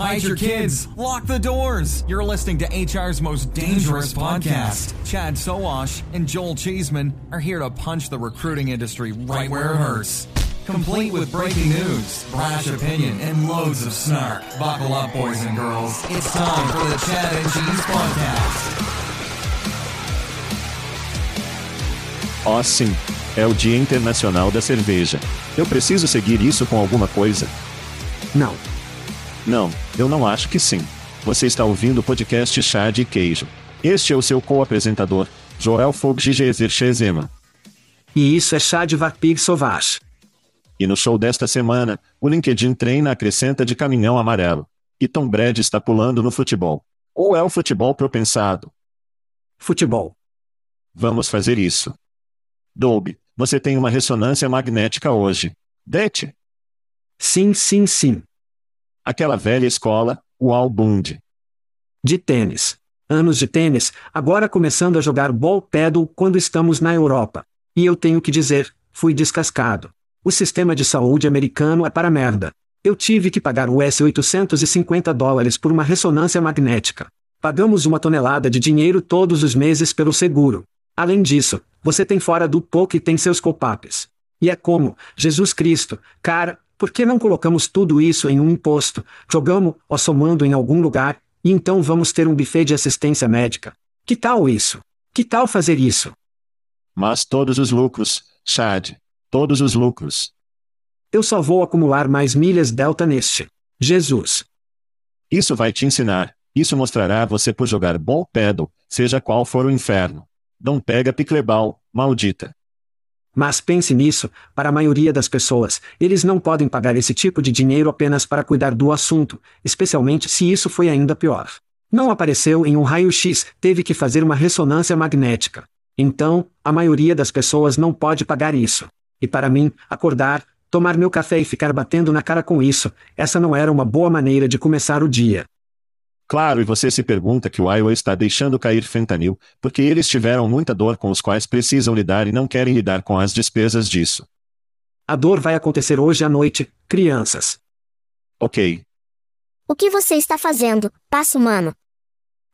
Hide your kids. Lock the doors. You're listening to HR's most dangerous podcast. Chad Sowash and Joel Cheeseman are here to punch the recruiting industry right where it hurts. Complete with breaking news, brash opinion, and loads of snark. Buckle up, boys and girls. It's time for the Chad and Cheese Podcast. Awesome. É o Dia Internacional da Cerveja. Eu preciso seguir isso com alguma coisa? Não. Não, eu não acho que sim. Você está ouvindo o podcast Chá de Queijo. Este é o seu co-apresentador, Joel Foggigezer Chezema. E isso é Chá de Vapig Sauvage. E no show desta semana, o LinkedIn treina acrescenta de caminhão amarelo. E Tom Brady está pulando no futebol. Ou é o futebol propensado? Futebol. Vamos fazer isso. Dolby, você tem uma ressonância magnética hoje. Det? Sim, sim, sim. Aquela velha escola, o Al Bund. De tênis. Anos de tênis, agora começando a jogar ball paddle quando estamos na Europa. E eu tenho que dizer, fui descascado. O sistema de saúde americano é para merda. Eu tive que pagar US 850 dólares por uma ressonância magnética. Pagamos uma tonelada de dinheiro todos os meses pelo seguro. Além disso, você tem fora do pouco e tem seus copapes. E é como, Jesus Cristo, cara, por que não colocamos tudo isso em um imposto, jogamos ou somando em algum lugar, e então vamos ter um buffet de assistência médica? Que tal isso? Que tal fazer isso? Mas todos os lucros, Chad. Todos os lucros. Eu só vou acumular mais milhas delta neste. Jesus. Isso vai te ensinar. Isso mostrará a você por jogar bom pedal, seja qual for o inferno. Não pega piclebal, maldita. Mas pense nisso, para a maioria das pessoas, eles não podem pagar esse tipo de dinheiro apenas para cuidar do assunto, especialmente se isso foi ainda pior. Não apareceu em um raio-x, teve que fazer uma ressonância magnética. Então, a maioria das pessoas não pode pagar isso. E para mim, acordar, tomar meu café e ficar batendo na cara com isso, essa não era uma boa maneira de começar o dia. Claro, e você se pergunta que o Iowa está deixando cair fentanil, porque eles tiveram muita dor com os quais precisam lidar e não querem lidar com as despesas disso. A dor vai acontecer hoje à noite, crianças. Ok. O que você está fazendo, passo humano?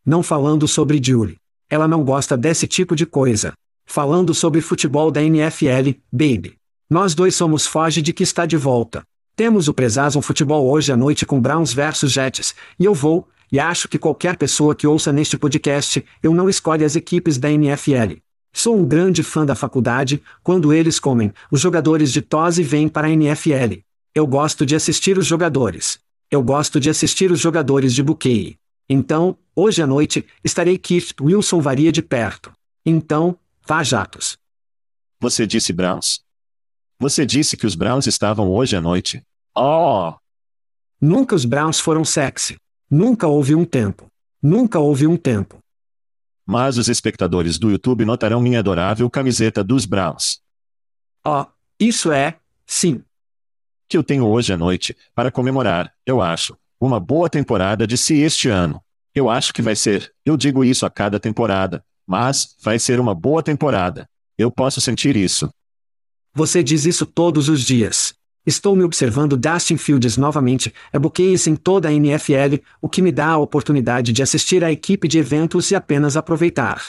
Não falando sobre Julie. Ela não gosta desse tipo de coisa. Falando sobre futebol da NFL, baby. Nós dois somos foge de que está de volta. Temos o Presazon Futebol hoje à noite com Browns versus Jets, e eu vou, e acho que qualquer pessoa que ouça neste podcast, eu não escolhe as equipes da NFL. Sou um grande fã da faculdade, quando eles comem, os jogadores de Tose vêm para a NFL. Eu gosto de assistir os jogadores. Eu gosto de assistir os jogadores de Bouquet. Então, hoje à noite, estarei Keith Wilson varia de perto. Então, vá jatos. Você disse Browns. Você disse que os Browns estavam hoje à noite. Oh! Nunca os Browns foram sexy. Nunca houve um tempo. Nunca houve um tempo. Mas os espectadores do YouTube notarão minha adorável camiseta dos Browns. Ó, oh, isso é, sim. Que eu tenho hoje à noite, para comemorar, eu acho, uma boa temporada de si este ano. Eu acho que vai ser, eu digo isso a cada temporada, mas, vai ser uma boa temporada. Eu posso sentir isso. Você diz isso todos os dias. Estou me observando Dustin Fields novamente, é buquês em toda a NFL, o que me dá a oportunidade de assistir à equipe de eventos e apenas aproveitar.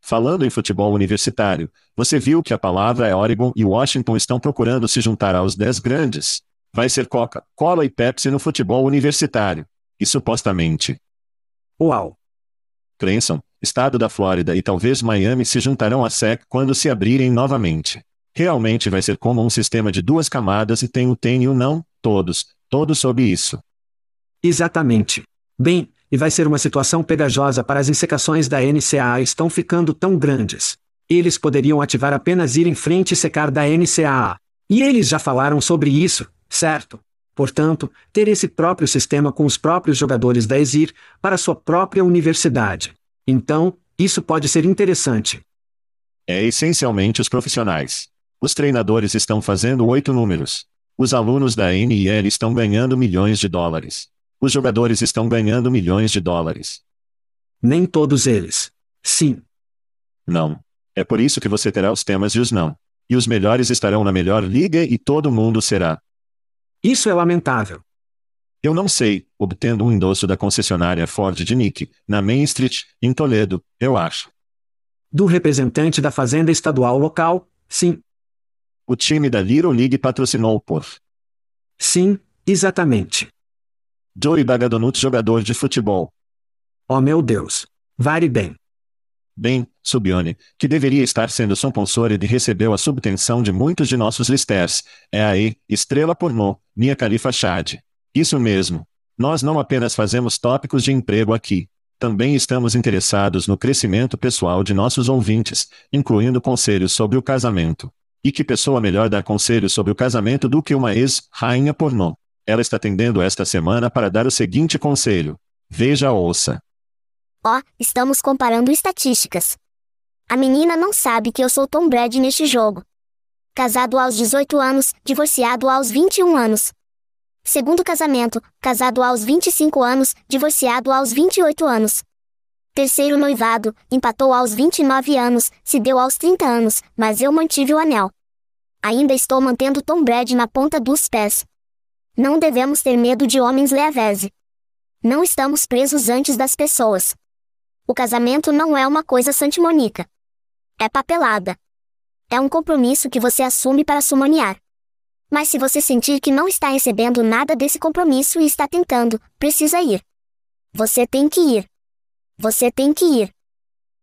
Falando em futebol universitário, você viu que a palavra é Oregon e Washington estão procurando se juntar aos dez grandes. Vai ser Coca, Cola e Pepsi no futebol universitário. E supostamente. Uau! Clemson, estado da Flórida e talvez Miami se juntarão à SEC quando se abrirem novamente. Realmente vai ser como um sistema de duas camadas e tem o tem e o não, todos, todos sob isso. Exatamente. Bem, e vai ser uma situação pegajosa para as insecações da NCAA estão ficando tão grandes. Eles poderiam ativar apenas ir em frente e secar da NCAA. E eles já falaram sobre isso, certo? Portanto, ter esse próprio sistema com os próprios jogadores da ESIR para sua própria universidade. Então, isso pode ser interessante. É essencialmente os profissionais. Os treinadores estão fazendo oito números. Os alunos da NIL estão ganhando milhões de dólares. Os jogadores estão ganhando milhões de dólares. Nem todos eles. Sim. Não. É por isso que você terá os temas e os não. E os melhores estarão na melhor liga e todo mundo será. Isso é lamentável. Eu não sei, obtendo um endosso da concessionária Ford de Nick, na Main Street, em Toledo, eu acho. Do representante da fazenda estadual local, sim. O time da Little League patrocinou por. Sim, exatamente. Joey Bagadonut jogador de futebol. Oh meu Deus. Vare bem. Bem, Subione, que deveria estar sendo sponsored e recebeu a subtenção de muitos de nossos listers. É aí, estrela pornô, minha califa Chad. Isso mesmo. Nós não apenas fazemos tópicos de emprego aqui. Também estamos interessados no crescimento pessoal de nossos ouvintes, incluindo conselhos sobre o casamento. E que pessoa melhor dar conselhos sobre o casamento do que uma ex-rainha pornô? Ela está atendendo esta semana para dar o seguinte conselho. Veja ouça. Ó, oh, estamos comparando estatísticas. A menina não sabe que eu sou Tom Brady neste jogo. Casado aos 18 anos, divorciado aos 21 anos. Segundo casamento, casado aos 25 anos, divorciado aos 28 anos. Terceiro noivado, empatou aos 29 anos, se deu aos 30 anos, mas eu mantive o anel. Ainda estou mantendo Tom Brady na ponta dos pés. Não devemos ter medo de homens leavese. Não estamos presos antes das pessoas. O casamento não é uma coisa santimonica. É papelada. É um compromisso que você assume para sumoniar. Mas se você sentir que não está recebendo nada desse compromisso e está tentando, precisa ir. Você tem que ir. Você tem que ir.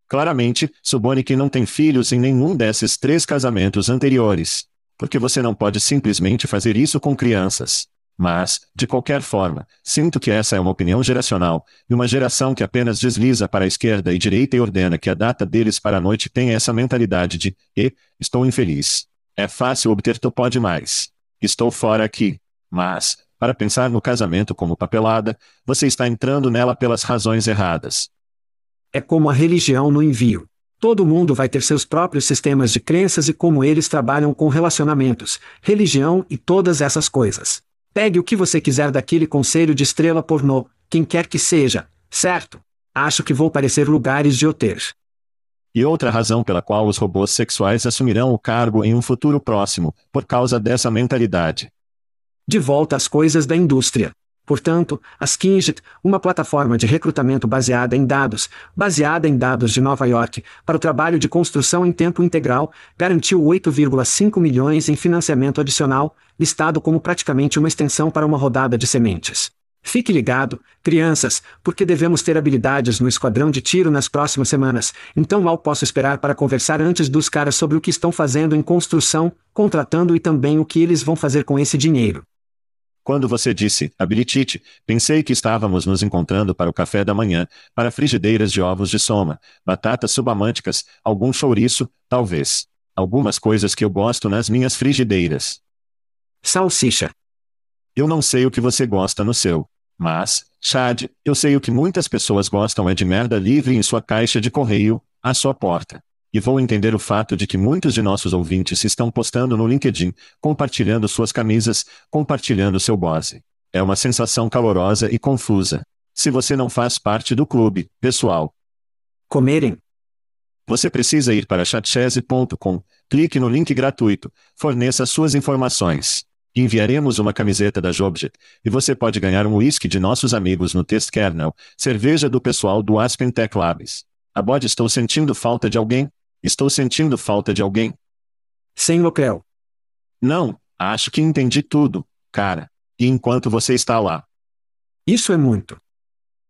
Claramente, supone que não tem filhos em nenhum desses três casamentos anteriores. Porque você não pode simplesmente fazer isso com crianças. Mas, de qualquer forma, sinto que essa é uma opinião geracional, e uma geração que apenas desliza para a esquerda e direita e ordena que a data deles para a noite tenha essa mentalidade de, e, estou infeliz. É fácil obter tu pode mais. Estou fora aqui. Mas, para pensar no casamento como papelada, você está entrando nela pelas razões erradas. É como a religião no envio. Todo mundo vai ter seus próprios sistemas de crenças e como eles trabalham com relacionamentos, religião e todas essas coisas. Pegue o que você quiser daquele conselho de estrela pornô, quem quer que seja, certo? Acho que vou parecer lugares de hotel. E outra razão pela qual os robôs sexuais assumirão o cargo em um futuro próximo, por causa dessa mentalidade. De volta às coisas da indústria. Portanto, a Skinjet, uma plataforma de recrutamento baseada em dados, baseada em dados de Nova York, para o trabalho de construção em tempo integral, garantiu 8,5 milhões em financiamento adicional, listado como praticamente uma extensão para uma rodada de sementes. Fique ligado, crianças, porque devemos ter habilidades no esquadrão de tiro nas próximas semanas, então mal posso esperar para conversar antes dos caras sobre o que estão fazendo em construção, contratando e também o que eles vão fazer com esse dinheiro. Quando você disse, habilitite, pensei que estávamos nos encontrando para o café da manhã, para frigideiras de ovos de soma, batatas subamânticas, algum chouriço, talvez. Algumas coisas que eu gosto nas minhas frigideiras. Salsicha. Eu não sei o que você gosta no seu. Mas, Chad, eu sei o que muitas pessoas gostam é de merda livre em sua caixa de correio, à sua porta. E vou entender o fato de que muitos de nossos ouvintes estão postando no LinkedIn, compartilhando suas camisas, compartilhando seu bose. É uma sensação calorosa e confusa. Se você não faz parte do clube, pessoal. Comerem. Você precisa ir para chatchese.com, clique no link gratuito, forneça suas informações. Enviaremos uma camiseta da Jobjet, e você pode ganhar um whisky de nossos amigos no Test Kernel, cerveja do pessoal do Aspen Tech Labs. Abode, estou sentindo falta de alguém? Estou sentindo falta de alguém? Sem Locrel. Não, acho que entendi tudo, cara. E enquanto você está lá, Isso é muito.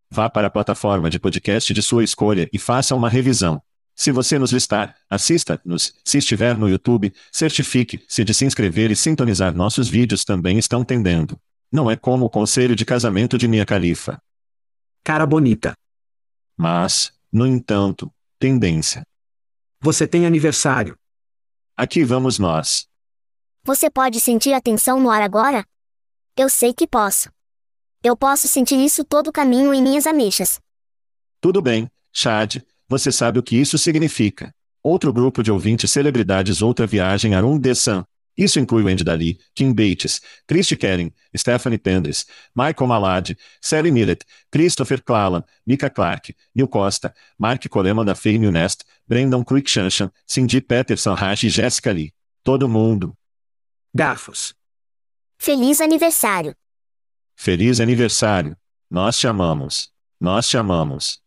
vá para a plataforma de podcast de sua escolha e faça uma revisão. Se você nos listar, assista-nos. Se estiver no YouTube, certifique-se de se inscrever e sintonizar nossos vídeos também estão tendendo. Não é como o conselho de casamento de Mia Khalifa. Cara bonita. Mas, no entanto, tendência. Você tem aniversário. Aqui vamos nós. Você pode sentir a tensão no ar agora? Eu sei que posso. Eu posso sentir isso todo o caminho em minhas ameixas. Tudo bem, Chad, você sabe o que isso significa. Outro grupo de ouvintes celebridades outra viagem a um Sun. Isso inclui Wendy Daly, Kim Bates, Christy Kering, Stephanie Penders, Michael Malad, Sally Millett, Christopher Clalan, Mika Clark, Neil Costa, Mark Coleman da Fame Nest, Brendan Cruikshanshan, Cindy Peterson Raj e Jessica Lee. Todo mundo. Garfos. Feliz aniversário! Feliz aniversário. Nós te amamos. Nós te amamos.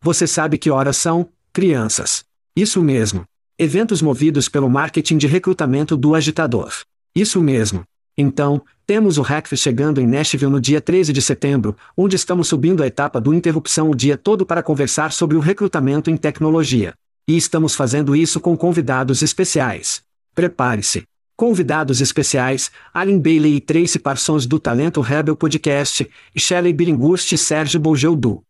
Você sabe que horas são, crianças. Isso mesmo. Eventos movidos pelo marketing de recrutamento do agitador. Isso mesmo. Então, temos o Hackfest chegando em Nashville no dia 13 de setembro, onde estamos subindo a etapa do interrupção o dia todo para conversar sobre o recrutamento em tecnologia. E estamos fazendo isso com convidados especiais. Prepare-se. Convidados especiais, Alan Bailey e Tracy Parsons do Talento Rebel Podcast, e Shelley Biringust e Sérgio Bougel do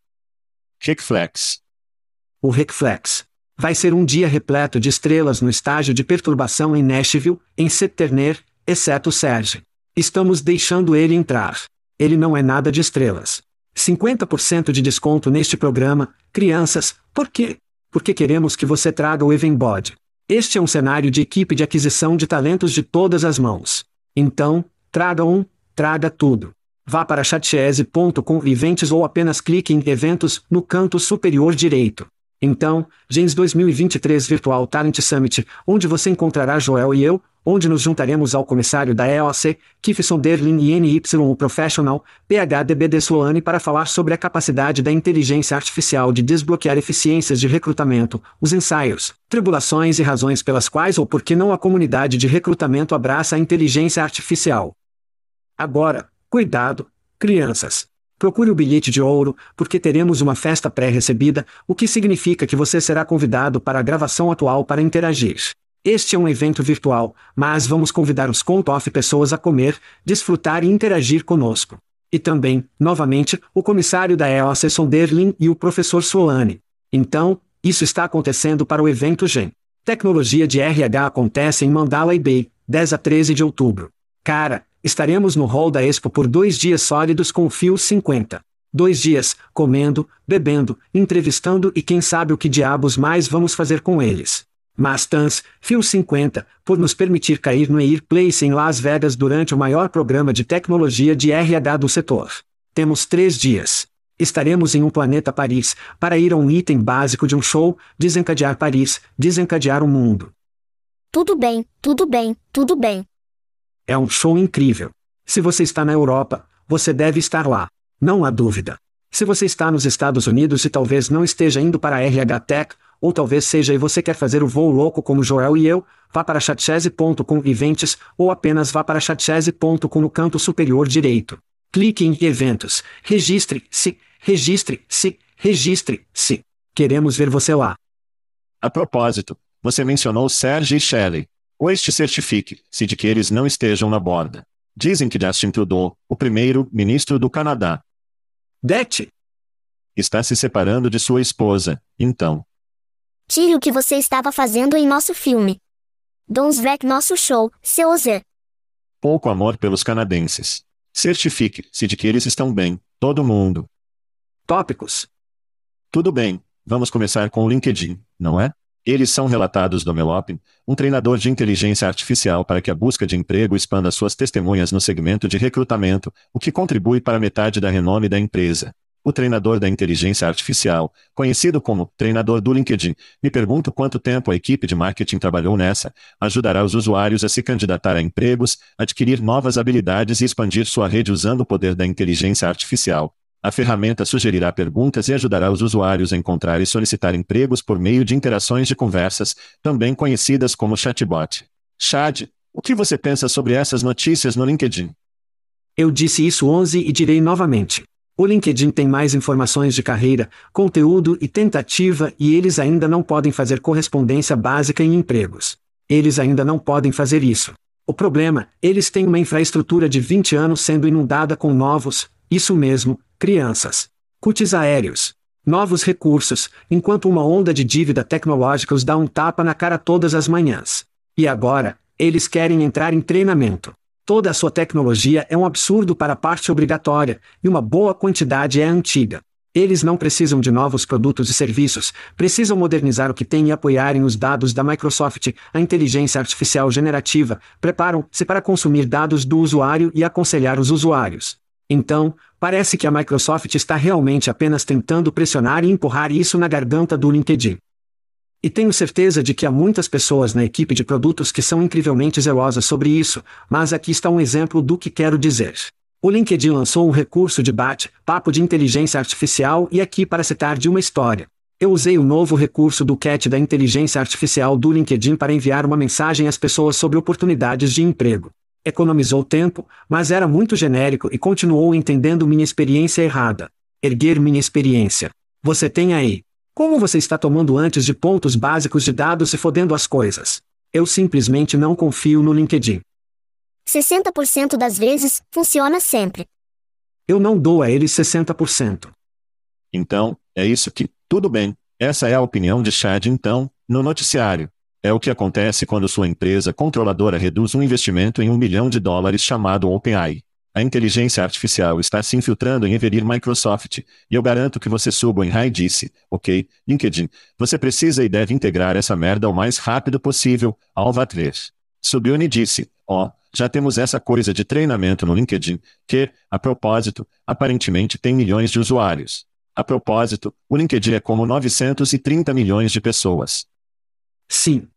o Recflex. Vai ser um dia repleto de estrelas no estágio de perturbação em Nashville, em Setterner, exceto Serge. Estamos deixando ele entrar. Ele não é nada de estrelas. 50% de desconto neste programa, crianças, por quê? Porque queremos que você traga o Evenbod. Este é um cenário de equipe de aquisição de talentos de todas as mãos. Então, traga um, traga tudo. Vá para chatchese.com Events ou apenas clique em Eventos no canto superior direito. Então, Gens 2023 Virtual Talent Summit, onde você encontrará Joel e eu, onde nos juntaremos ao comissário da EOC, Kifson Derlin e NY Professional, PHDB de Sloane para falar sobre a capacidade da inteligência artificial de desbloquear eficiências de recrutamento, os ensaios, tribulações e razões pelas quais ou por que não a comunidade de recrutamento abraça a inteligência artificial. Agora, cuidado, crianças. Procure o bilhete de ouro, porque teremos uma festa pré-recebida, o que significa que você será convidado para a gravação atual para interagir. Este é um evento virtual, mas vamos convidar os conto-off pessoas a comer, desfrutar e interagir conosco. E também, novamente, o comissário da EOC Sonderlin e o professor Solane. Então, isso está acontecendo para o evento GEM. Tecnologia de RH acontece em Mandalay Bay, 10 a 13 de outubro. Cara, estaremos no hall da Expo por dois dias sólidos com o Fio 50. Dois dias, comendo, bebendo, entrevistando e quem sabe o que diabos mais vamos fazer com eles. Mas Tans, Fio 50, por nos permitir cair no Air Place em Las Vegas durante o maior programa de tecnologia de RH do setor. Temos três dias. Estaremos em um planeta Paris, para ir a um item básico de um show, desencadear Paris, desencadear o mundo. Tudo bem, tudo bem, tudo bem. É um show incrível. Se você está na Europa, você deve estar lá. Não há dúvida. Se você está nos Estados Unidos e talvez não esteja indo para a RH Tech, ou talvez seja e você quer fazer o voo louco como Joel e eu, vá para chatchese.com Events, ou apenas vá para chatchese.com no canto superior direito. Clique em Eventos, registre-se, registre-se, registre-se. Queremos ver você lá. A propósito, você mencionou Serge e Shelley. Ou este certifique-se de que eles não estejam na borda. Dizem que Justin Trudeau, o primeiro-ministro do Canadá, Det, está se separando de sua esposa, então. Tire o que você estava fazendo em nosso filme. Donsvek nosso show, seu Zé. Pouco amor pelos canadenses. Certifique-se de que eles estão bem, todo mundo. Tópicos. Tudo bem, vamos começar com o LinkedIn, não é? Eles são relatados do Melopin, um treinador de inteligência artificial para que a busca de emprego expanda suas testemunhas no segmento de recrutamento, o que contribui para metade da renome da empresa. O treinador da inteligência artificial, conhecido como treinador do LinkedIn, me pergunto quanto tempo a equipe de marketing trabalhou nessa, ajudará os usuários a se candidatar a empregos, adquirir novas habilidades e expandir sua rede usando o poder da inteligência artificial. A ferramenta sugerirá perguntas e ajudará os usuários a encontrar e solicitar empregos por meio de interações de conversas, também conhecidas como chatbot. Chad, o que você pensa sobre essas notícias no LinkedIn? Eu disse isso 11 e direi novamente. O LinkedIn tem mais informações de carreira, conteúdo e tentativa e eles ainda não podem fazer correspondência básica em empregos. Eles ainda não podem fazer isso. O problema, eles têm uma infraestrutura de 20 anos sendo inundada com novos, isso mesmo, crianças. Cutis aéreos. Novos recursos, enquanto uma onda de dívida tecnológica os dá um tapa na cara todas as manhãs. E agora, eles querem entrar em treinamento. Toda a sua tecnologia é um absurdo para a parte obrigatória, e uma boa quantidade é antiga. Eles não precisam de novos produtos e serviços, precisam modernizar o que têm e apoiarem os dados da Microsoft, a inteligência artificial generativa, preparam-se para consumir dados do usuário e aconselhar os usuários. Então, parece que a Microsoft está realmente apenas tentando pressionar e empurrar isso na garganta do LinkedIn. E tenho certeza de que há muitas pessoas na equipe de produtos que são incrivelmente zelosas sobre isso, mas aqui está um exemplo do que quero dizer. O LinkedIn lançou um recurso de bate-papo de inteligência artificial e aqui para citar de uma história. Eu usei o novo recurso do CAT da inteligência artificial do LinkedIn para enviar uma mensagem às pessoas sobre oportunidades de emprego. Economizou tempo, mas era muito genérico e continuou entendendo minha experiência errada. Erguer minha experiência. Você tem aí. Como você está tomando antes de pontos básicos de dados e fodendo as coisas? Eu simplesmente não confio no LinkedIn. 60% das vezes, funciona sempre. Eu não dou a eles 60%. Então, é isso que, tudo bem, essa é a opinião de Chad então, no noticiário. É o que acontece quando sua empresa controladora reduz um investimento em um milhão de dólares chamado OpenAI. A inteligência artificial está se infiltrando em Everir Microsoft, e eu garanto que você suba em High disse, ok, LinkedIn, você precisa e deve integrar essa merda o mais rápido possível, Alva 3. Subiu e disse, ó, oh, já temos essa coisa de treinamento no LinkedIn, que, a propósito, aparentemente tem milhões de usuários. A propósito, o LinkedIn é como 930 milhões de pessoas. Sim,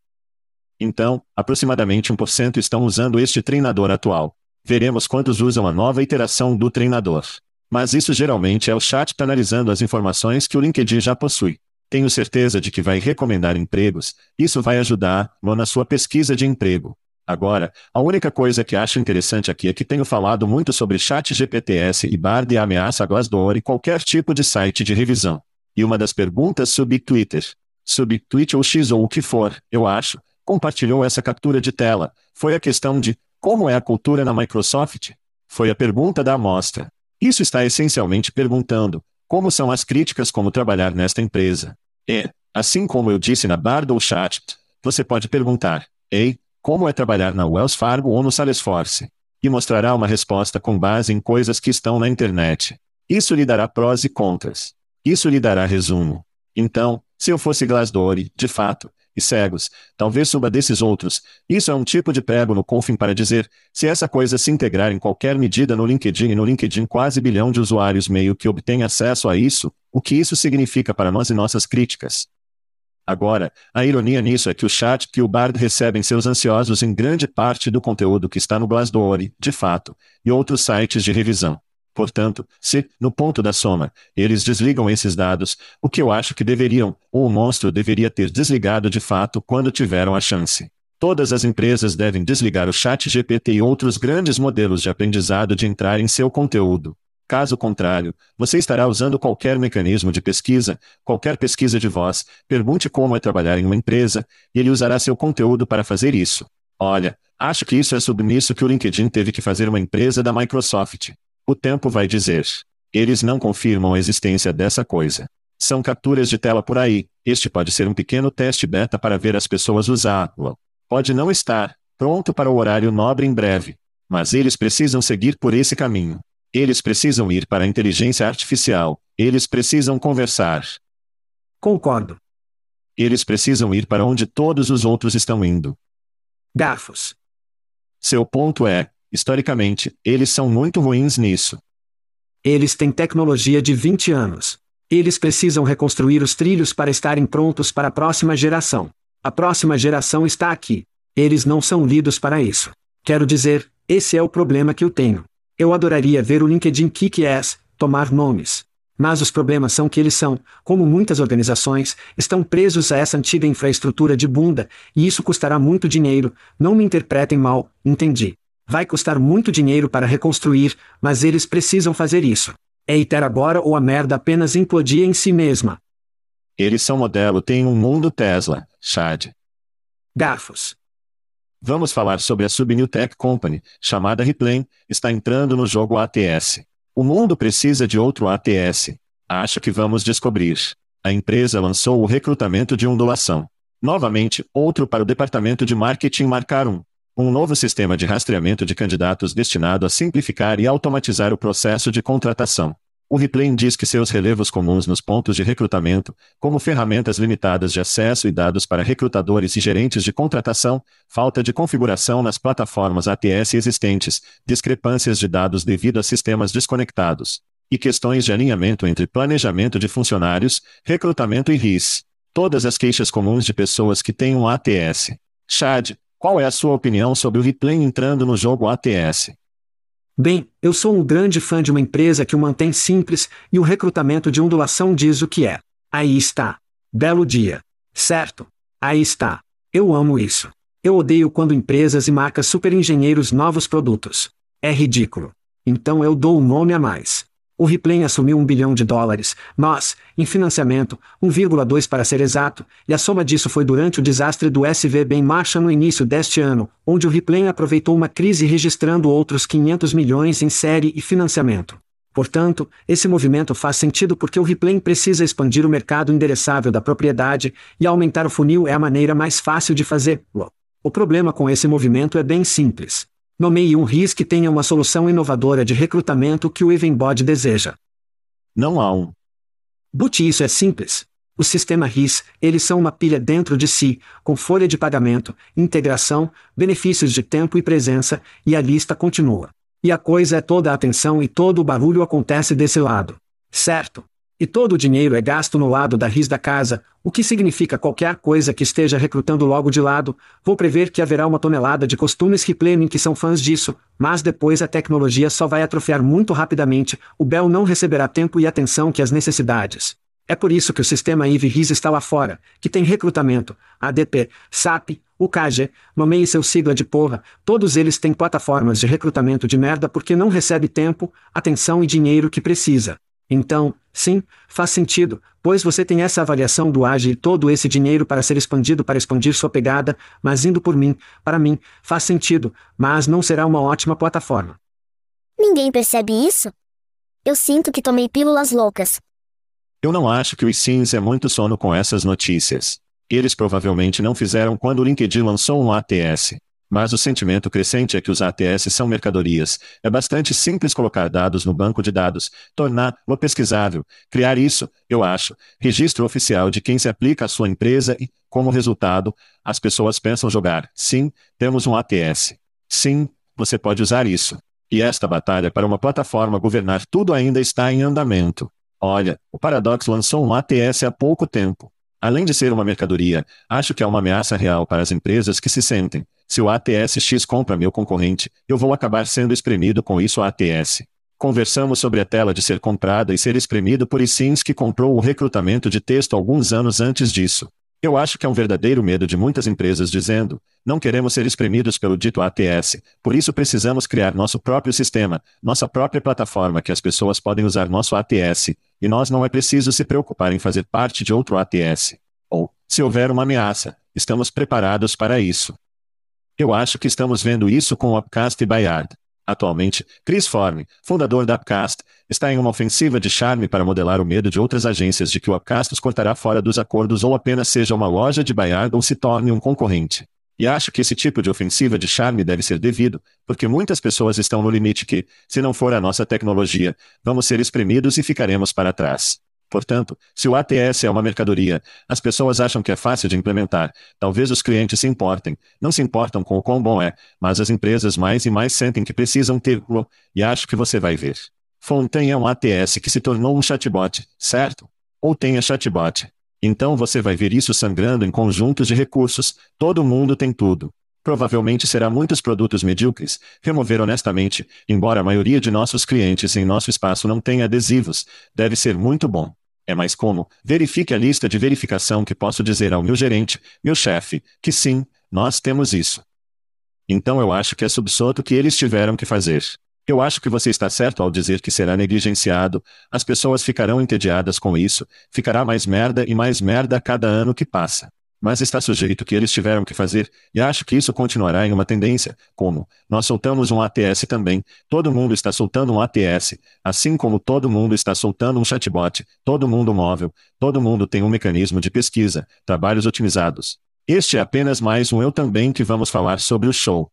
então, aproximadamente 1% estão usando este treinador atual. Veremos quantos usam a nova iteração do treinador. Mas isso geralmente é o chat analisando as informações que o LinkedIn já possui. Tenho certeza de que vai recomendar empregos, isso vai ajudar na sua pesquisa de emprego. Agora, a única coisa que acho interessante aqui é que tenho falado muito sobre chat GPTS e Bard e ameaça Glassdoor e qualquer tipo de site de revisão. E uma das perguntas sub Twitter, sub tweet ou X ou o que for, eu acho, compartilhou essa captura de tela. Foi a questão de como é a cultura na Microsoft? Foi a pergunta da amostra. Isso está essencialmente perguntando como são as críticas como trabalhar nesta empresa. E, assim como eu disse na Bardo Chat, você pode perguntar: Ei, como é trabalhar na Wells Fargo ou no Salesforce? E mostrará uma resposta com base em coisas que estão na internet. Isso lhe dará prós e contras. Isso lhe dará resumo. Então, se eu fosse Glassdoor, de fato, e cegos, talvez suba desses outros. Isso é um tipo de prego no Confin para dizer, se essa coisa se integrar em qualquer medida no LinkedIn e no LinkedIn quase bilhão de usuários meio que obtém acesso a isso, o que isso significa para nós e nossas críticas. Agora, a ironia nisso é que o chat que o Bard recebem seus ansiosos em grande parte do conteúdo que está no Glassdoor, de fato, e outros sites de revisão. Portanto, se, no ponto da soma, eles desligam esses dados, o que eu acho que deveriam, ou o monstro deveria ter desligado de fato quando tiveram a chance. Todas as empresas devem desligar o chat GPT e outros grandes modelos de aprendizado de entrar em seu conteúdo. Caso contrário, você estará usando qualquer mecanismo de pesquisa, qualquer pesquisa de voz, pergunte como é trabalhar em uma empresa, e ele usará seu conteúdo para fazer isso. Olha, acho que isso é submisso que o LinkedIn teve que fazer uma empresa da Microsoft. O tempo vai dizer. Eles não confirmam a existência dessa coisa. São capturas de tela por aí. Este pode ser um pequeno teste beta para ver as pessoas usá-lo. Pode não estar pronto para o horário nobre em breve. Mas eles precisam seguir por esse caminho. Eles precisam ir para a inteligência artificial. Eles precisam conversar. Concordo. Eles precisam ir para onde todos os outros estão indo. Garfos. Seu ponto é, historicamente, eles são muito ruins nisso. Eles têm tecnologia de 20 anos. Eles precisam reconstruir os trilhos para estarem prontos para a próxima geração. A próxima geração está aqui. Eles não são lidos para isso. Quero dizer, esse é o problema que eu tenho. Eu adoraria ver o LinkedIn Kick-Ass tomar nomes. Mas os problemas são que eles são, como muitas organizações, estão presos a essa antiga infraestrutura de bunda, e isso custará muito dinheiro, não me interpretem mal, entendi. Vai custar muito dinheiro para reconstruir, mas eles precisam fazer isso. É iter agora ou a merda apenas implodia em si mesma. Eles são modelo tem um mundo Tesla, Chad. Garfos. Vamos falar sobre a Subnew Tech Company, chamada Replane, está entrando no jogo ATS. O mundo precisa de outro ATS. Acho que vamos descobrir. A empresa lançou o recrutamento de ondulação. Novamente, outro para o departamento de marketing marcar um. Um novo sistema de rastreamento de candidatos destinado a simplificar e automatizar o processo de contratação. O Replane diz que seus relevos comuns nos pontos de recrutamento, como ferramentas limitadas de acesso e dados para recrutadores e gerentes de contratação, falta de configuração nas plataformas ATS existentes, discrepâncias de dados devido a sistemas desconectados, e questões de alinhamento entre planejamento de funcionários, recrutamento e RIS. Todas as queixas comuns de pessoas que têm um ATS. Chad, qual é a sua opinião sobre o Replane entrando no jogo ATS? Bem, eu sou um grande fã de uma empresa que o mantém simples, e o recrutamento de ondulação diz o que é. Aí está. Belo dia. Certo? Aí está. Eu amo isso. Eu odeio quando empresas e marcas superengenheiros novos produtos. É ridículo. Então eu dou um nome a mais. O Replay assumiu um bilhão de dólares, nós, em financiamento, 1,2 para ser exato, e a soma disso foi durante o desastre do SVB em marcha no início deste ano, onde o Replay aproveitou uma crise registrando outros 500 milhões em série e financiamento. Portanto, esse movimento faz sentido porque o Replay precisa expandir o mercado endereçável da propriedade, e aumentar o funil é a maneira mais fácil de fazê-lo. O problema com esse movimento é bem simples. Nomeie um RIS que tenha uma solução inovadora de recrutamento que o Evenbod deseja. Não há um. But isso é simples. O sistema RIS, eles são uma pilha dentro de si, com folha de pagamento, integração, benefícios de tempo e presença, e a lista continua. E a coisa é toda a atenção e todo o barulho acontece desse lado. Certo? E todo o dinheiro é gasto no lado da RIS da casa, o que significa qualquer coisa que esteja recrutando logo de lado. Vou prever que haverá uma tonelada de costumes replanning que são fãs disso, mas depois a tecnologia só vai atrofiar muito rapidamente, o Bell não receberá tempo e atenção que as necessidades. É por isso que o sistema IV RIS está lá fora, que tem recrutamento, ADP, SAP, UKG, nomeie seu sigla de porra, todos eles têm plataformas de recrutamento de merda porque não recebe tempo, atenção e dinheiro que precisa. Então, sim, faz sentido, pois você tem essa avaliação do AGE e todo esse dinheiro para ser expandido para expandir sua pegada, mas indo por mim, para mim, faz sentido, mas não será uma ótima plataforma. Ninguém percebe isso? Eu sinto que tomei pílulas loucas. Eu não acho que os Sims é muito sono com essas notícias. Eles provavelmente não fizeram quando o LinkedIn lançou um ATS. Mas o sentimento crescente é que os ATS são mercadorias. É bastante simples colocar dados no banco de dados, torná-lo pesquisável, criar isso, eu acho, registro oficial de quem se aplica à sua empresa e, como resultado, as pessoas pensam jogar. Sim, temos um ATS. Sim, você pode usar isso. E esta batalha para uma plataforma governar tudo ainda está em andamento. Olha, o Paradox lançou um ATS há pouco tempo. Além de ser uma mercadoria, acho que é uma ameaça real para as empresas que se sentem, se o ATS-X compra meu concorrente, eu vou acabar sendo espremido com isso ATS. Conversamos sobre a tela de ser comprada e ser espremido por ISINs que comprou o recrutamento de texto alguns anos antes disso. Eu acho que é um verdadeiro medo de muitas empresas dizendo: não queremos ser espremidos pelo dito ATS, por isso precisamos criar nosso próprio sistema, nossa própria plataforma que as pessoas podem usar nosso ATS, e nós não é preciso se preocupar em fazer parte de outro ATS. Ou, se houver uma ameaça, estamos preparados para isso. Eu acho que estamos vendo isso com o Upcast e Bayard. Atualmente, Chris Forme, fundador da Upcast, está em uma ofensiva de charme para modelar o medo de outras agências de que o Upcast os cortará fora dos acordos ou apenas seja uma loja de Bayard ou se torne um concorrente. E acho que esse tipo de ofensiva de charme deve ser devido, porque muitas pessoas estão no limite que, se não for a nossa tecnologia, vamos ser espremidos e ficaremos para trás. Portanto, se o ATS é uma mercadoria, as pessoas acham que é fácil de implementar. Talvez os clientes se importem, não se importam com o quão bom é, mas as empresas mais e mais sentem que precisam ter-lo, e acho que você vai ver. Fontaine é um ATS que se tornou um chatbot, certo? Ou tenha chatbot. Então você vai ver isso sangrando em conjuntos de recursos, todo mundo tem tudo. Provavelmente será muitos produtos medíocres, remover honestamente, embora a maioria de nossos clientes em nosso espaço não tenha adesivos, deve ser muito bom. É mais como, verifique a lista de verificação que posso dizer ao meu gerente, meu chefe, que sim, nós temos isso. Então eu acho que é subsoto que eles tiveram que fazer. Eu acho que você está certo ao dizer que será negligenciado, as pessoas ficarão entediadas com isso, ficará mais merda e mais merda cada ano que passa. Mas está sujeito que eles tiveram que fazer, e acho que isso continuará em uma tendência, como, nós soltamos um ATS também, todo mundo está soltando um ATS, assim como todo mundo está soltando um chatbot, todo mundo móvel, todo mundo tem um mecanismo de pesquisa, trabalhos otimizados. Este é apenas mais um eu também que vamos falar sobre o show.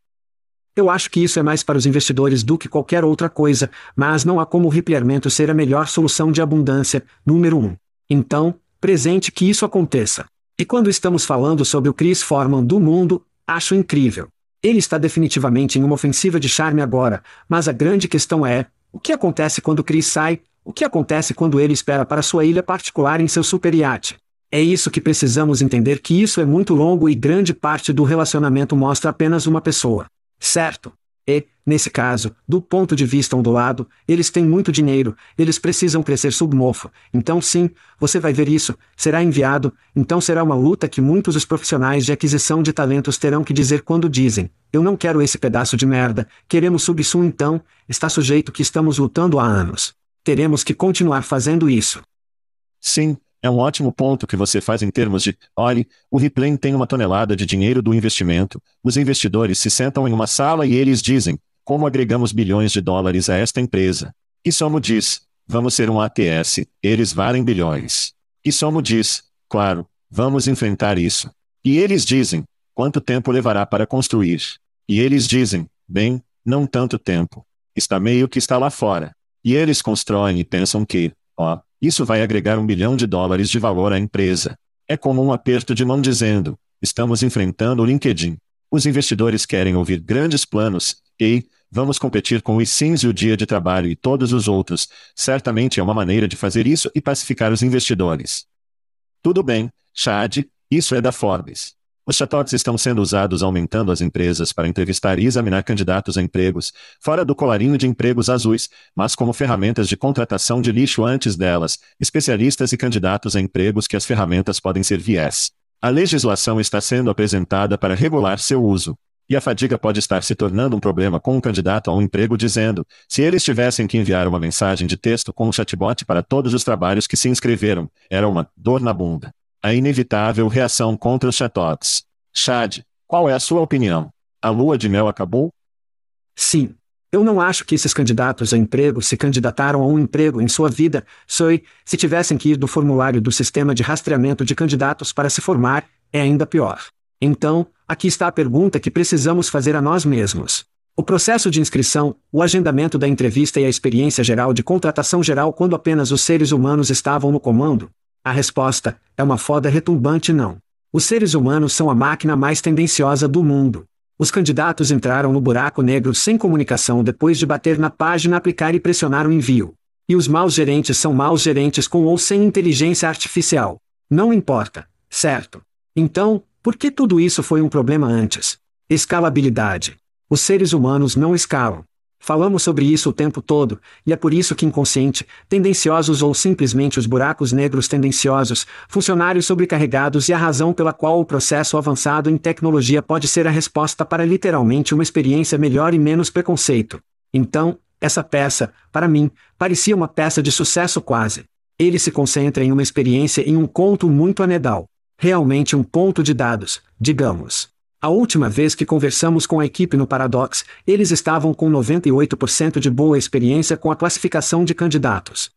Eu acho que isso é mais para os investidores do que qualquer outra coisa, mas não há como o ripleamento ser a melhor solução de abundância, número um. Então, presente que isso aconteça. E quando estamos falando sobre o Chris Forman do mundo, acho incrível. Ele está definitivamente em uma ofensiva de charme agora, mas a grande questão é: o que acontece quando Chris sai? O que acontece quando ele espera para sua ilha particular em seu super iate? É isso que precisamos entender que isso é muito longo e grande parte do relacionamento mostra apenas uma pessoa. Certo. E, nesse caso, do ponto de vista ondulado, eles têm muito dinheiro, eles precisam crescer submorfo. Então sim, você vai ver isso, será enviado, então será uma luta que muitos dos profissionais de aquisição de talentos terão que dizer quando dizem, eu não quero esse pedaço de merda, queremos subsum então, está sujeito que estamos lutando há anos. Teremos que continuar fazendo isso. Sim, é um ótimo ponto que você faz em termos de, olhe, o Riplane tem uma tonelada de dinheiro do investimento, os investidores se sentam em uma sala e eles dizem, como agregamos bilhões de dólares a esta empresa? E Somo diz, vamos ser um ATS, eles valem bilhões. E Somo diz, claro, vamos enfrentar isso. E eles dizem, quanto tempo levará para construir? E eles dizem, bem, não tanto tempo. Está meio que está lá fora. E eles constroem e pensam que, ó, isso vai agregar um bilhão de dólares de valor à empresa. É como um aperto de mão dizendo: estamos enfrentando o LinkedIn. Os investidores querem ouvir grandes planos, e, vamos competir com os sims e o dia de trabalho e todos os outros. Certamente é uma maneira de fazer isso e pacificar os investidores. Tudo bem, Chad, isso é da Forbes. Os chatbots estão sendo usados aumentando as empresas para entrevistar e examinar candidatos a empregos, fora do colarinho de empregos azuis, mas como ferramentas de contratação de lixo antes delas, especialistas e candidatos a empregos que as ferramentas podem ser viés. A legislação está sendo apresentada para regular seu uso. E a fadiga pode estar se tornando um problema com um candidato a um emprego dizendo, se eles tivessem que enviar uma mensagem de texto com um chatbot para todos os trabalhos que se inscreveram, era uma dor na bunda a inevitável reação contra os chatots. Chad, qual é a sua opinião? A lua de mel acabou? Sim. Eu não acho que esses candidatos a emprego se candidataram a um emprego em sua vida, soe, se tivessem que ir do formulário do sistema de rastreamento de candidatos para se formar, é ainda pior. Então, aqui está a pergunta que precisamos fazer a nós mesmos. O processo de inscrição, o agendamento da entrevista e a experiência geral de contratação geral quando apenas os seres humanos estavam no comando, a resposta é uma foda retumbante não. Os seres humanos são a máquina mais tendenciosa do mundo. Os candidatos entraram no buraco negro sem comunicação depois de bater na página aplicar e pressionar o envio. E os maus gerentes são maus gerentes com ou sem inteligência artificial. Não importa, certo? Então, por que tudo isso foi um problema antes? Escalabilidade. Os seres humanos não escalam. Falamos sobre isso o tempo todo, e é por isso que inconsciente, tendenciosos ou simplesmente os buracos negros tendenciosos, funcionários sobrecarregados e a razão pela qual o processo avançado em tecnologia pode ser a resposta para literalmente uma experiência melhor e menos preconceito. Então, essa peça, para mim, parecia uma peça de sucesso quase. Ele se concentra em uma experiência em um conto muito anedal. Realmente um ponto de dados, digamos. A última vez que conversamos com a equipe no Paradox, eles estavam com 98% de boa experiência com a classificação de candidatos.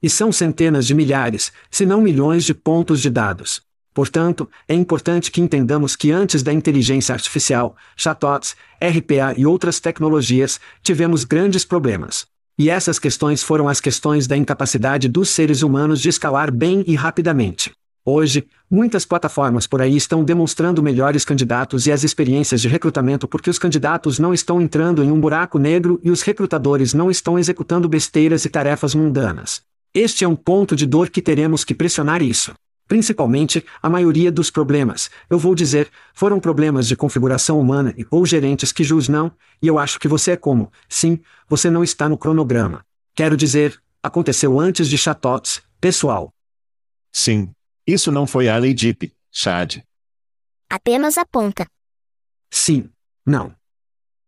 E são centenas de milhares, se não milhões de pontos de dados. Portanto, é importante que entendamos que antes da inteligência artificial, chatbots, RPA e outras tecnologias, tivemos grandes problemas. E essas questões foram as questões da incapacidade dos seres humanos de escalar bem e rapidamente. Hoje, muitas plataformas por aí estão demonstrando melhores candidatos e as experiências de recrutamento porque os candidatos não estão entrando em um buraco negro e os recrutadores não estão executando besteiras e tarefas mundanas. Este é um ponto de dor que teremos que pressionar isso. Principalmente, a maioria dos problemas, eu vou dizer, foram problemas de configuração humana e ou gerentes que jus não, e eu acho que você é como, sim, você não está no cronograma. Quero dizer, aconteceu antes de chatots, pessoal. Sim, isso não foi a lei DIP, Chad. Apenas aponta. Sim. Não.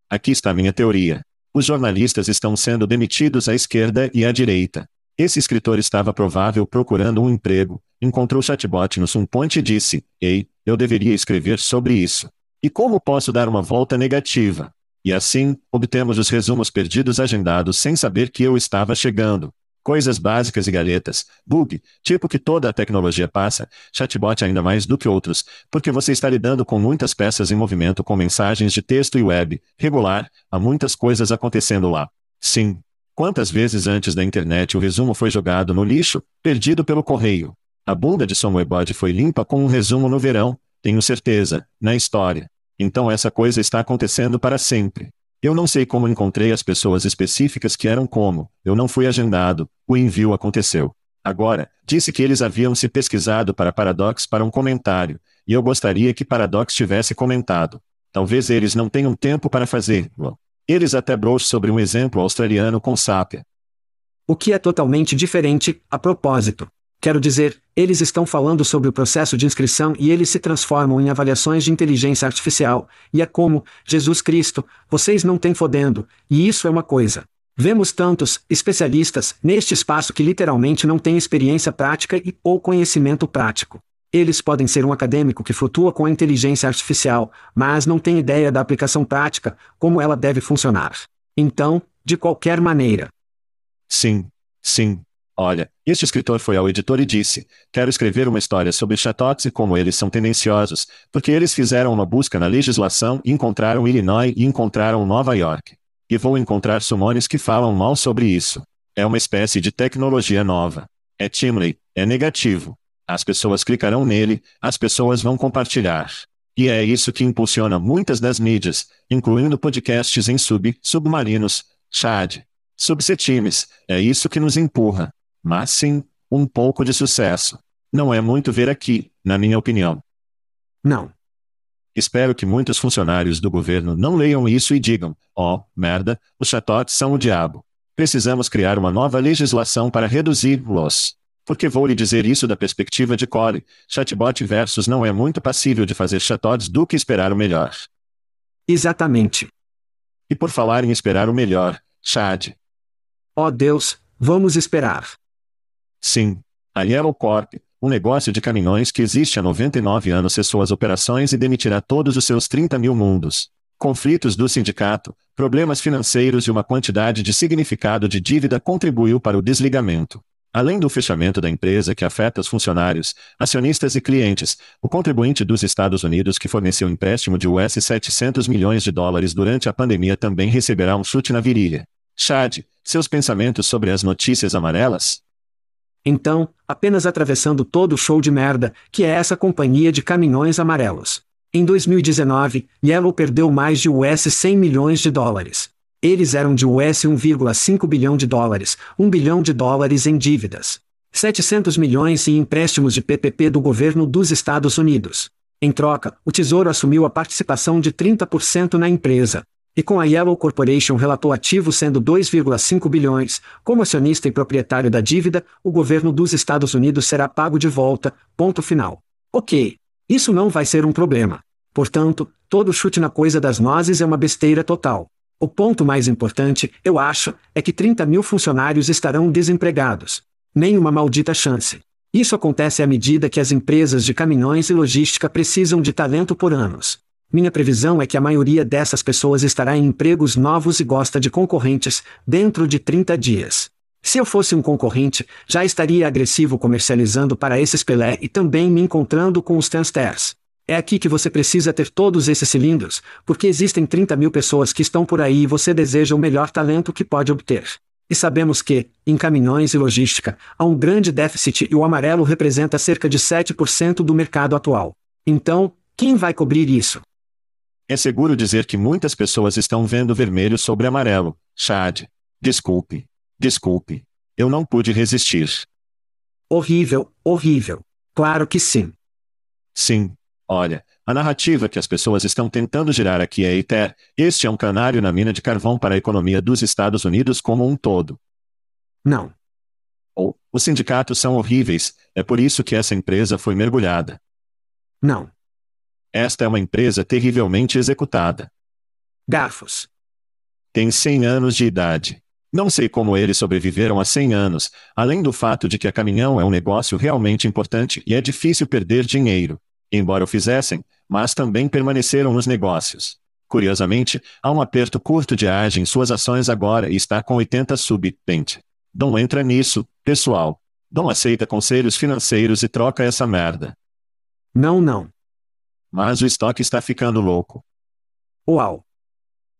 Aqui está minha teoria. Os jornalistas estão sendo demitidos à esquerda e à direita. Esse escritor estava provável procurando um emprego, encontrou o chatbot no Sunpoint e disse: Ei, eu deveria escrever sobre isso. E como posso dar uma volta negativa? E assim, obtemos os resumos perdidos agendados sem saber que eu estava chegando. Coisas básicas e galhetas, bug, tipo que toda a tecnologia passa, chatbot ainda mais do que outros, porque você está lidando com muitas peças em movimento com mensagens de texto e web, regular, há muitas coisas acontecendo lá. Sim. Quantas vezes antes da internet o resumo foi jogado no lixo, perdido pelo correio? A bunda de Somewebody foi limpa com um resumo no verão, tenho certeza, na história. Então essa coisa está acontecendo para sempre. Eu não sei como encontrei as pessoas específicas que eram como, eu não fui agendado, o envio aconteceu. Agora, disse que eles haviam se pesquisado para Paradox para um comentário, e eu gostaria que Paradox tivesse comentado. Talvez eles não tenham tempo para fazer. Eles até broxam sobre um exemplo australiano com sápia. O que é totalmente diferente, a propósito. Quero dizer, eles estão falando sobre o processo de inscrição e eles se transformam em avaliações de inteligência artificial, e é como, Jesus Cristo, vocês não têm fodendo, e isso é uma coisa. Vemos tantos especialistas neste espaço que literalmente não têm experiência prática e ou conhecimento prático. Eles podem ser um acadêmico que flutua com a inteligência artificial, mas não tem ideia da aplicação prática, como ela deve funcionar. Então, de qualquer maneira. Sim, sim, Olha, este escritor foi ao editor e disse: Quero escrever uma história sobre chatots e como eles são tendenciosos, porque eles fizeram uma busca na legislação e encontraram Illinois e encontraram Nova York. E vou encontrar summons que falam mal sobre isso. É uma espécie de tecnologia nova. É timely, é negativo. As pessoas clicarão nele, as pessoas vão compartilhar. E é isso que impulsiona muitas das mídias, incluindo podcasts em sub, submarinos, Chad, subsetimes, é isso que nos empurra mas sim, um pouco de sucesso. Não é muito ver aqui, na minha opinião. Não. Espero que muitos funcionários do governo não leiam isso e digam: oh, merda, os chatotes são o diabo. Precisamos criar uma nova legislação para reduzir-los. Porque vou lhe dizer isso da perspectiva de Core, chatbot versus não é muito passível de fazer chatots do que esperar o melhor. Exatamente. E por falar em esperar o melhor, Chad. Oh Deus, vamos esperar. Sim. A Yellow Corp, um negócio de caminhões que existe há 99 anos cessou as operações e demitirá todos os seus 30 mil mundos. Conflitos do sindicato, problemas financeiros e uma quantidade de significado de dívida contribuiu para o desligamento. Além do fechamento da empresa que afeta os funcionários, acionistas e clientes, o contribuinte dos Estados Unidos que forneceu empréstimo de US 700 milhões de dólares durante a pandemia também receberá um chute na virilha. Chad, seus pensamentos sobre as notícias amarelas? Então, apenas atravessando todo o show de merda, que é essa companhia de caminhões amarelos. Em 2019, Yellow perdeu mais de US 100 milhões de dólares. Eles eram de US 1,5 bilhão de dólares, 1 bilhão de dólares em dívidas. 700 milhões em empréstimos de PPP do governo dos Estados Unidos. Em troca, o Tesouro assumiu a participação de 30% na empresa, e com a Yellow Corporation relatou ativos sendo 2,5 bilhões, como acionista e proprietário da dívida, o governo dos Estados Unidos será pago de volta, ponto final. Ok. Isso não vai ser um problema. Portanto, todo chute na coisa das nozes é uma besteira total. O ponto mais importante, eu acho, é que 30 mil funcionários estarão desempregados. Nenhuma maldita chance. Isso acontece à medida que as empresas de caminhões e logística precisam de talento por anos. Minha previsão é que a maioria dessas pessoas estará em empregos novos e gosta de concorrentes, dentro de 30 dias. Se eu fosse um concorrente, já estaria agressivo comercializando para esses Pelé e também me encontrando com os Tansters. É aqui que você precisa ter todos esses cilindros, porque existem 30 mil pessoas que estão por aí e você deseja o melhor talento que pode obter. E sabemos que, em caminhões e logística, há um grande déficit e o amarelo representa cerca de 7% do mercado atual. Então, quem vai cobrir isso? É seguro dizer que muitas pessoas estão vendo vermelho sobre amarelo, Chad. Desculpe. Desculpe. Eu não pude resistir. Horrível, horrível. Claro que sim. Sim. Olha, a narrativa que as pessoas estão tentando girar aqui é ITER. Este é um canário na mina de carvão para a economia dos Estados Unidos como um todo. Não. Ou, os sindicatos são horríveis, é por isso que essa empresa foi mergulhada. Não. Esta é uma empresa terrivelmente executada. Garfos. Tem 100 anos de idade. Não sei como eles sobreviveram a 100 anos, além do fato de que a caminhão é um negócio realmente importante e é difícil perder dinheiro. Embora o fizessem, mas também permaneceram nos negócios. Curiosamente, há um aperto curto de age em suas ações agora e está com 80 sub-20. Dom entra nisso, pessoal. Dom aceita conselhos financeiros e troca essa merda. Não, não. Mas o estoque está ficando louco. Uau.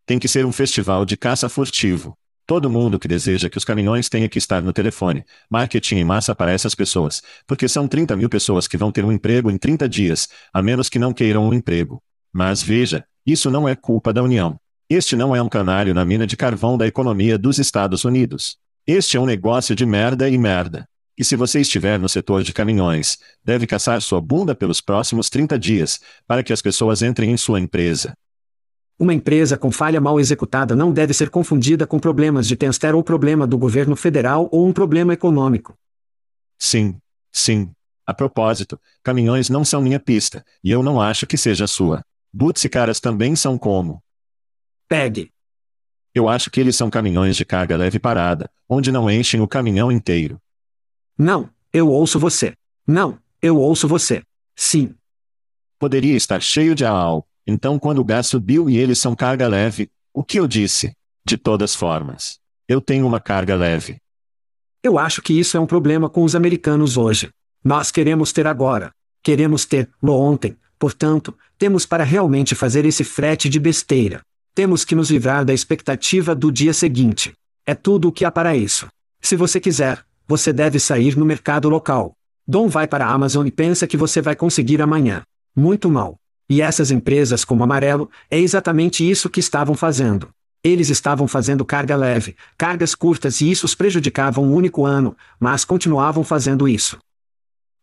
Tem que ser um festival de caça furtivo. Todo mundo que deseja que os caminhões tenha que estar no telefone. Marketing em massa para essas pessoas, porque são 30 mil pessoas que vão ter um emprego em 30 dias, a menos que não queiram um emprego. Mas veja, isso não é culpa da União. Este não é um canário na mina de carvão da economia dos Estados Unidos. Este é um negócio de merda e merda. E se você estiver no setor de caminhões, deve caçar sua bunda pelos próximos 30 dias, para que as pessoas entrem em sua empresa. Uma empresa com falha mal executada não deve ser confundida com problemas de Tenster ou problema do governo federal ou um problema econômico. Sim, sim. A propósito, caminhões não são minha pista, e eu não acho que seja sua. Boots e caras também são como. Pegue. Eu acho que eles são caminhões de carga leve parada, onde não enchem o caminhão inteiro. Não, eu ouço você. Não, eu ouço você. Sim. Poderia estar cheio de AAL, então, quando o gás subiu e eles são carga leve, o que eu disse? De todas formas, eu tenho uma carga leve. Eu acho que isso é um problema com os americanos hoje. Nós queremos ter agora. Queremos ter, lo ontem. Portanto, temos para realmente fazer esse frete de besteira. Temos que nos livrar da expectativa do dia seguinte. É tudo o que há para isso. Se você quiser, você deve sair no mercado local. Dom vai para a Amazon e pensa que você vai conseguir amanhã. Muito mal. E essas empresas como Amarelo, é exatamente isso que estavam fazendo. Eles estavam fazendo carga leve, cargas curtas e isso os prejudicava um único ano, mas continuavam fazendo isso.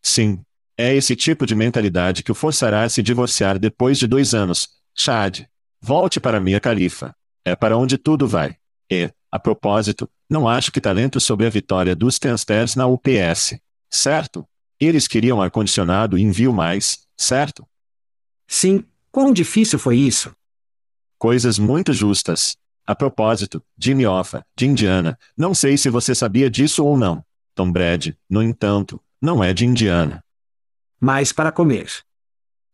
Sim. É esse tipo de mentalidade que o forçará a se divorciar depois de dois anos. Chad. Volte para minha califa. É para onde tudo vai. E, a propósito, não acho que talento sobre a vitória dos Tensters na UPS. Certo? Eles queriam ar-condicionado e envio mais, certo? Sim, quão difícil foi isso? Coisas muito justas. A propósito, Jimmy Hoffa, de Indiana, não sei se você sabia disso ou não. Tom Brady, no entanto, não é de Indiana. Mas para comer.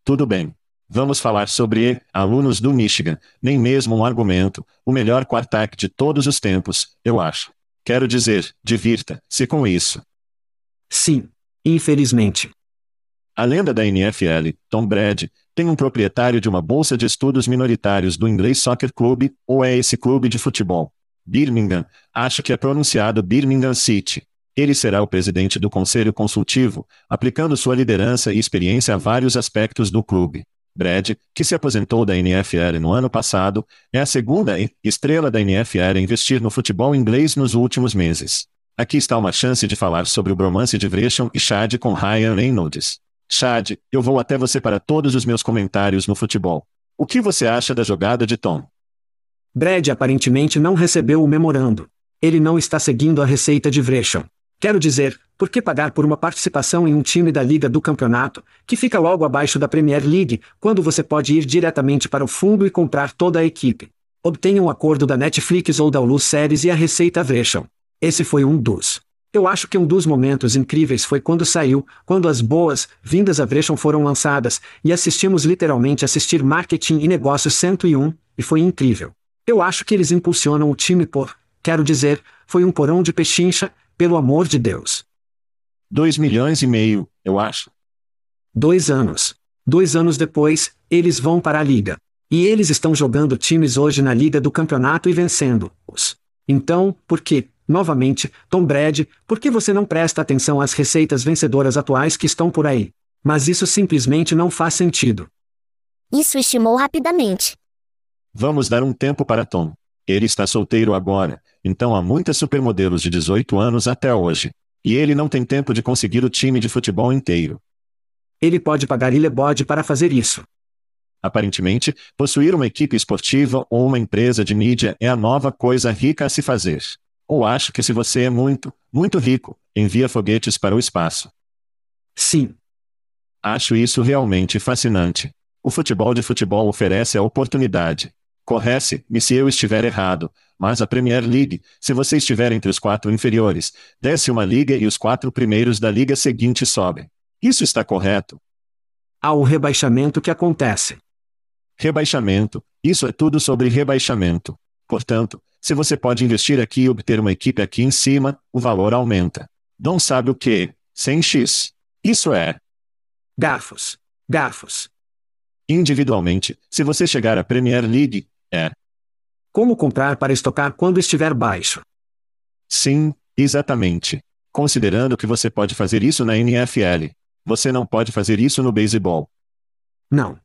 Tudo bem. Vamos falar sobre alunos do Michigan, nem mesmo um argumento, o melhor quarterback de todos os tempos, eu acho. Quero dizer, divirta-se com isso. Sim, infelizmente. A lenda da NFL, Tom Brady, tem um proprietário de uma bolsa de estudos minoritários do Inglês Soccer Club, ou é esse clube de futebol? Birmingham, acho que é pronunciado Birmingham City. Ele será o presidente do conselho consultivo, aplicando sua liderança e experiência a vários aspectos do clube. Brad, que se aposentou da NFL no ano passado, é a segunda estrela da NFL a investir no futebol inglês nos últimos meses. Aqui está uma chance de falar sobre o bromance de Vresham e Chad com Ryan Reynolds. Chad, eu vou até você para todos os meus comentários no futebol. O que você acha da jogada de Tom? Brad aparentemente não recebeu o memorando. Ele não está seguindo a receita de Vresham. Quero dizer, por que pagar por uma participação em um time da Liga do Campeonato, que fica logo abaixo da Premier League, quando você pode ir diretamente para o fundo e comprar toda a equipe? Obtenha um acordo da Netflix ou da Hulu Series e a receita Vresham. Esse foi um dos eu acho que um dos momentos incríveis foi quando saiu, quando as boas vindas a Vresham foram lançadas, e assistimos literalmente assistir Marketing e Negócios 101, e foi incrível. Eu acho que eles impulsionam o time por Quero dizer, foi um porão de pechincha, pelo amor de Deus. Dois milhões e meio, eu acho. Dois anos. Dois anos depois, eles vão para a liga. E eles estão jogando times hoje na liga do campeonato e vencendo-os. Então, por que, novamente, Tom Brady, por que você não presta atenção às receitas vencedoras atuais que estão por aí? Mas isso simplesmente não faz sentido. Isso estimou rapidamente. Vamos dar um tempo para Tom. Ele está solteiro agora, então há muitas supermodelos de 18 anos até hoje. E ele não tem tempo de conseguir o time de futebol inteiro. Ele pode pagar Ilebode para fazer isso. Aparentemente, possuir uma equipe esportiva ou uma empresa de mídia é a nova coisa rica a se fazer. Ou acho que se você é muito, muito rico, envia foguetes para o espaço. Sim. Acho isso realmente fascinante. O futebol de futebol oferece a oportunidade. Correce-me se eu estiver errado, mas a Premier League, se você estiver entre os quatro inferiores, desce uma liga e os quatro primeiros da liga seguinte sobem. Isso está correto? Há o rebaixamento que acontece. Rebaixamento. Isso é tudo sobre rebaixamento. Portanto, se você pode investir aqui e obter uma equipe aqui em cima, o valor aumenta. Não sabe o que? 100x. Isso é. Garfos. Garfos. Individualmente, se você chegar à Premier League, é. Como comprar para estocar quando estiver baixo? Sim, exatamente. Considerando que você pode fazer isso na NFL. Você não pode fazer isso no beisebol. Não.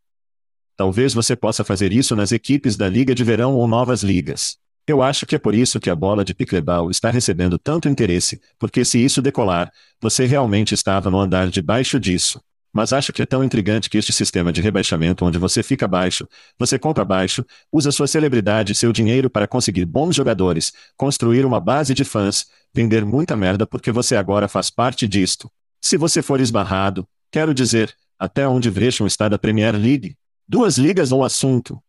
Talvez você possa fazer isso nas equipes da Liga de Verão ou novas ligas. Eu acho que é por isso que a bola de pickleball está recebendo tanto interesse, porque se isso decolar, você realmente estava no andar de baixo disso. Mas acho que é tão intrigante que este sistema de rebaixamento onde você fica baixo, você compra baixo, usa sua celebridade e seu dinheiro para conseguir bons jogadores, construir uma base de fãs, vender muita merda porque você agora faz parte disto. Se você for esbarrado, quero dizer, até onde Vrecham está da Premier League, Duas ligas ou assunto?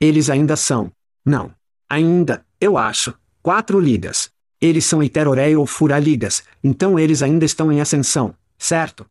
Eles ainda são. Não. Ainda, eu acho. Quatro ligas. Eles são Iterorei ou Furaligas, então eles ainda estão em ascensão, certo?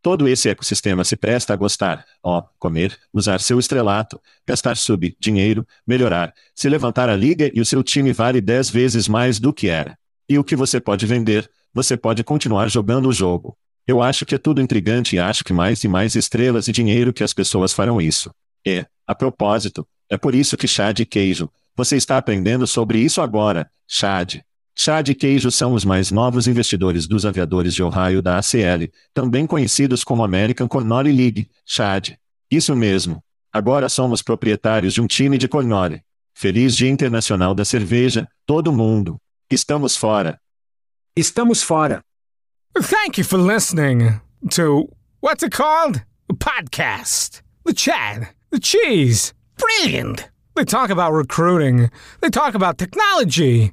Todo esse ecossistema se presta a gostar, ó, comer, usar seu estrelato, gastar sub, dinheiro, melhorar, se levantar a liga e o seu time vale dez vezes mais do que era. E o que você pode vender, você pode continuar jogando o jogo. Eu acho que é tudo intrigante e acho que mais e mais estrelas e dinheiro que as pessoas farão isso. E, a propósito, é por isso que chá de queijo. Você está aprendendo sobre isso agora, Chad. Chad e Queijo são os mais novos investidores dos aviadores de Ohio da ACL, também conhecidos como American Cornole League, Chad. Isso mesmo. Agora somos proprietários de um time de Cornole. Feliz Dia Internacional da Cerveja, todo mundo. Estamos fora. Estamos fora. Thank you for listening to what's it called? A podcast. The Chad. The Cheese. Brilliant. They talk about recruiting. They talk about technology.